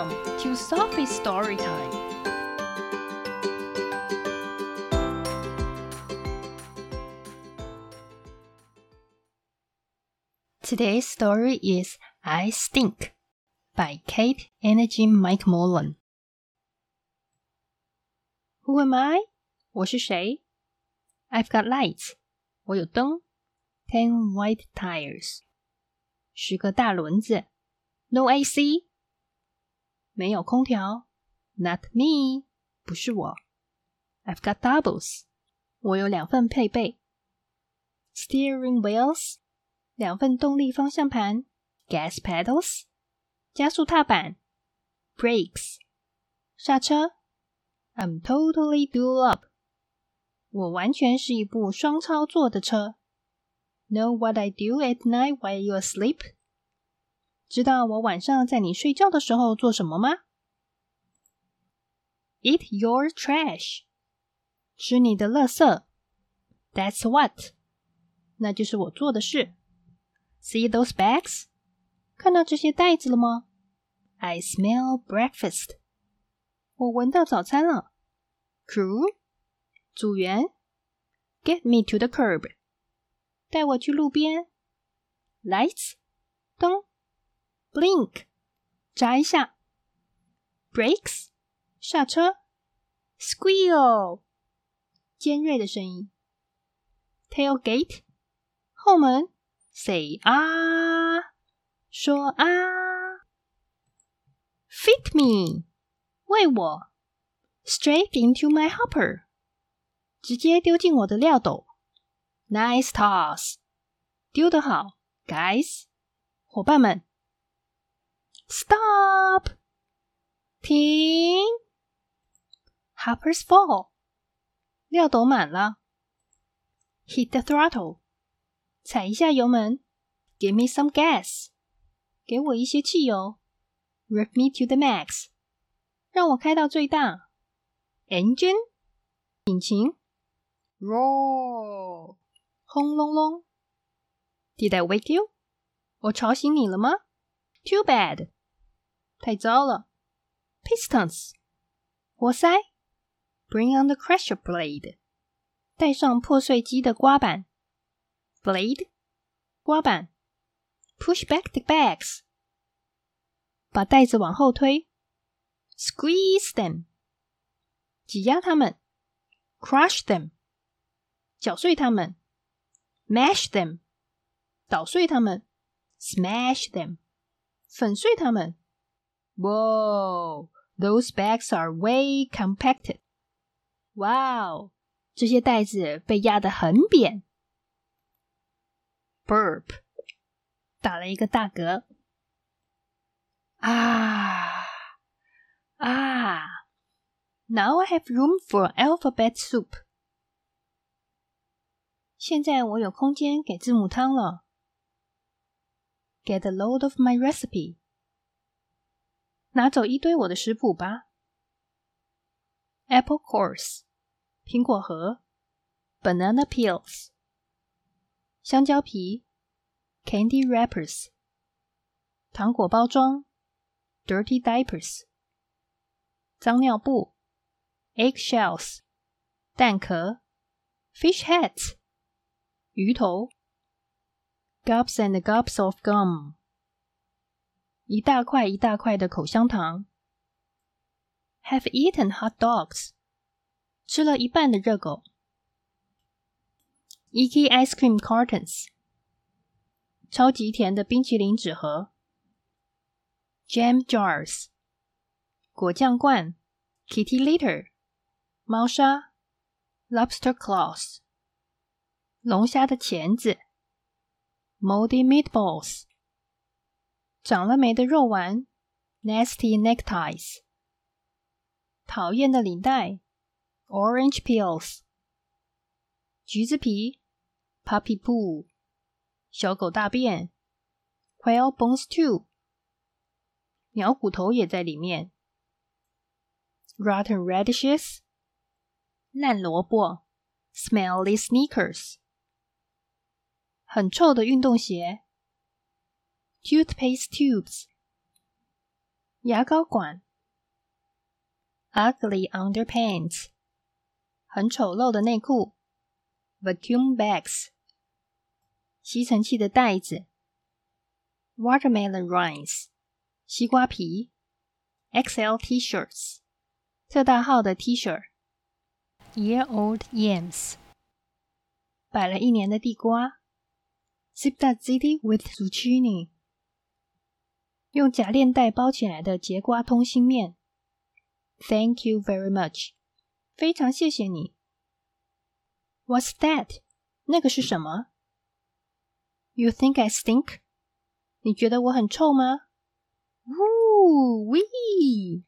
Welcome to Sophie's Story Time. Today's story is I Stink by Kate and Jim McMullan. Who am I? 我是谁？I've got lights. ten white tires. 十个大轮子。No AC. 没有空调，Not me，不是我。I've got doubles，我有两份配备。Steering wheels，两份动力方向盘。Gas pedals，加速踏板。Brakes，刹车。I'm totally dual up，我完全是一部双操作的车。Know what I do at night while you asleep？ 知道我晚上在你睡觉的时候做什么吗？Eat your trash，吃你的垃圾。That's what，那就是我做的事。See those bags？看到这些袋子了吗？I smell breakfast，我闻到早餐了。Crew，组员，Get me to the curb，带我去路边。Lights，灯。 Blink，眨一下。Brakes，刹车。Squeal，尖锐的声音。Tailgate，后门。Say 啊，说啊。Fit me，喂我。Straight into my hopper，直接丢进我的料斗。Nice toss，丢得好，guys，伙伴们。Stop！停！Hoppers fall，料斗满了。Hit the throttle，踩一下油门。Give me some gas，给我一些汽油。Rev me to the max，让我开到最大。Engine，引擎。Roar，轰隆隆。Did I wake you？我吵醒你了吗？Too bad。 太糟了！Pistons，活塞；Bring on the crusher blade，带上破碎机的刮板；Blade，刮板；Push back the bags，把袋子往后推；Squeeze them，挤压它们；Crush them，搅碎它们；Mash them，捣碎它们；Smash them，粉碎它们。 Whoa! Those bags are way compacted. Wow! 这些袋子被压得很扁。Burp，打了一个大嗝。啊啊！Now I have room for alphabet soup。现在我有空间给字母汤了。Get a load of my recipe。 拿走一堆我的食谱吧。Apple cores，苹果核；banana peels，香蕉皮；candy wrappers，糖果包装；dirty diapers，脏尿布；eggshells，蛋壳；fish heads，鱼头；gobs and gobs of gum。一大块一大块的口香糖。Have eaten hot dogs，吃了一半的热狗。Eky ice cream cartons，超级甜的冰淇淋纸盒。Jam jars，果酱罐。Kitty litter，猫砂。Lobster claws，龙虾的钳子。Moldy meatballs。 长了霉的肉丸，nasty neckties，讨厌的领带，orange peels，橘子皮，puppy poo，小狗大便，quail bones too，鸟骨头也在里面，rotten radishes，烂萝卜，smelly sneakers，很臭的运动鞋。toothpaste tubes， 牙膏管；ugly underpants，很丑陋的内裤；vacuum bags，吸尘器的袋子；watermelon rinds，西瓜皮；XL T-shirts，特大号的 T 恤；year old yams，摆了一年的地瓜；zip-ziti with zucchini。 用假链带包起来的节瓜通心面。Thank you very much，非常谢谢你。What's that？那个是什么？You think I stink？你觉得我很臭吗？Woo wee，Woo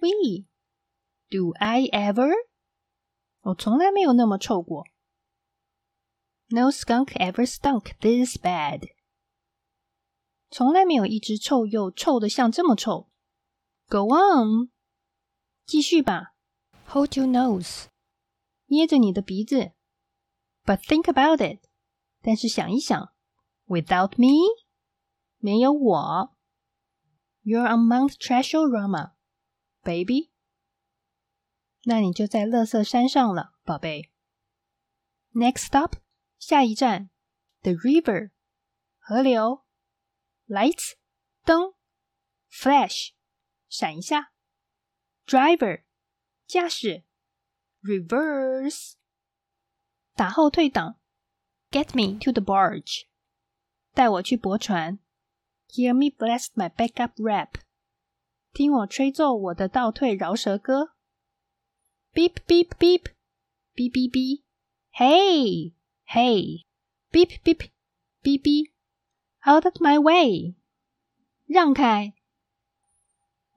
wee，Do I ever？我从来没有那么臭过。No skunk ever stunk this bad。从来没有一只臭鼬臭的像这么臭。Go on，继续吧。Hold your nose，捏着你的鼻子。But think about it，但是想一想，Without me，没有我，You're on Mount Trashorama，baby。那你就在乐色山上了，宝贝。Next stop，下一站，The river，河流。 Lights 灯，Flash 闪一下，Driver 驾驶，Reverse 打后退档，Get me to the barge 带我去驳船，Hear me blast my backup rap 听我吹奏我的倒退饶舌歌，Beep beep beep 哔哔哔，Hey hey beep beep 哔哔。Out of my way！让开。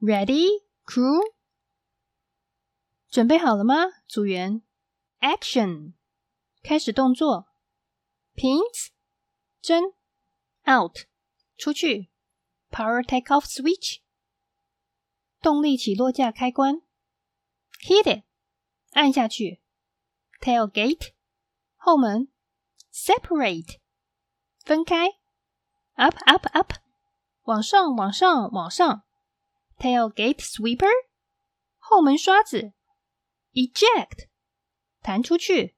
Ready, crew？准备好了吗，组员？Action！开始动作。Pins，针。Out，出去。Power takeoff switch，动力起落架开关。Hit it，按下去。Tailgate，后门。Separate，分开。 Up, up, up，往上，往上，往上。Tailgate sweeper，后门刷子。Eject，弹出去。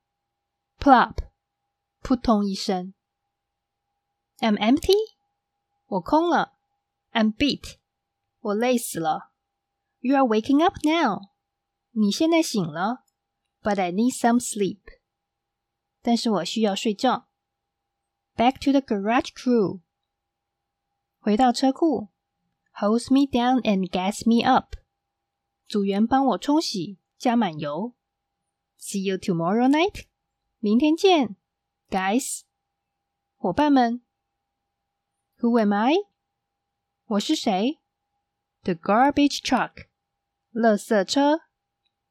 Plop，扑通一声。I'm empty，我空了。I'm beat，我累死了。You are waking up now，你现在醒了。But I need some sleep，但是我需要睡觉。Back to the garage crew。 回到车库，hose me down and gas me up。组员帮我冲洗，加满油。See you tomorrow night。明天见，guys。伙伴们，Who am I？我是谁？The garbage truck。垃圾车。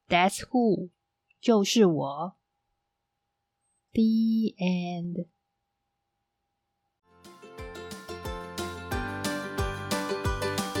That's who。就是我。The end。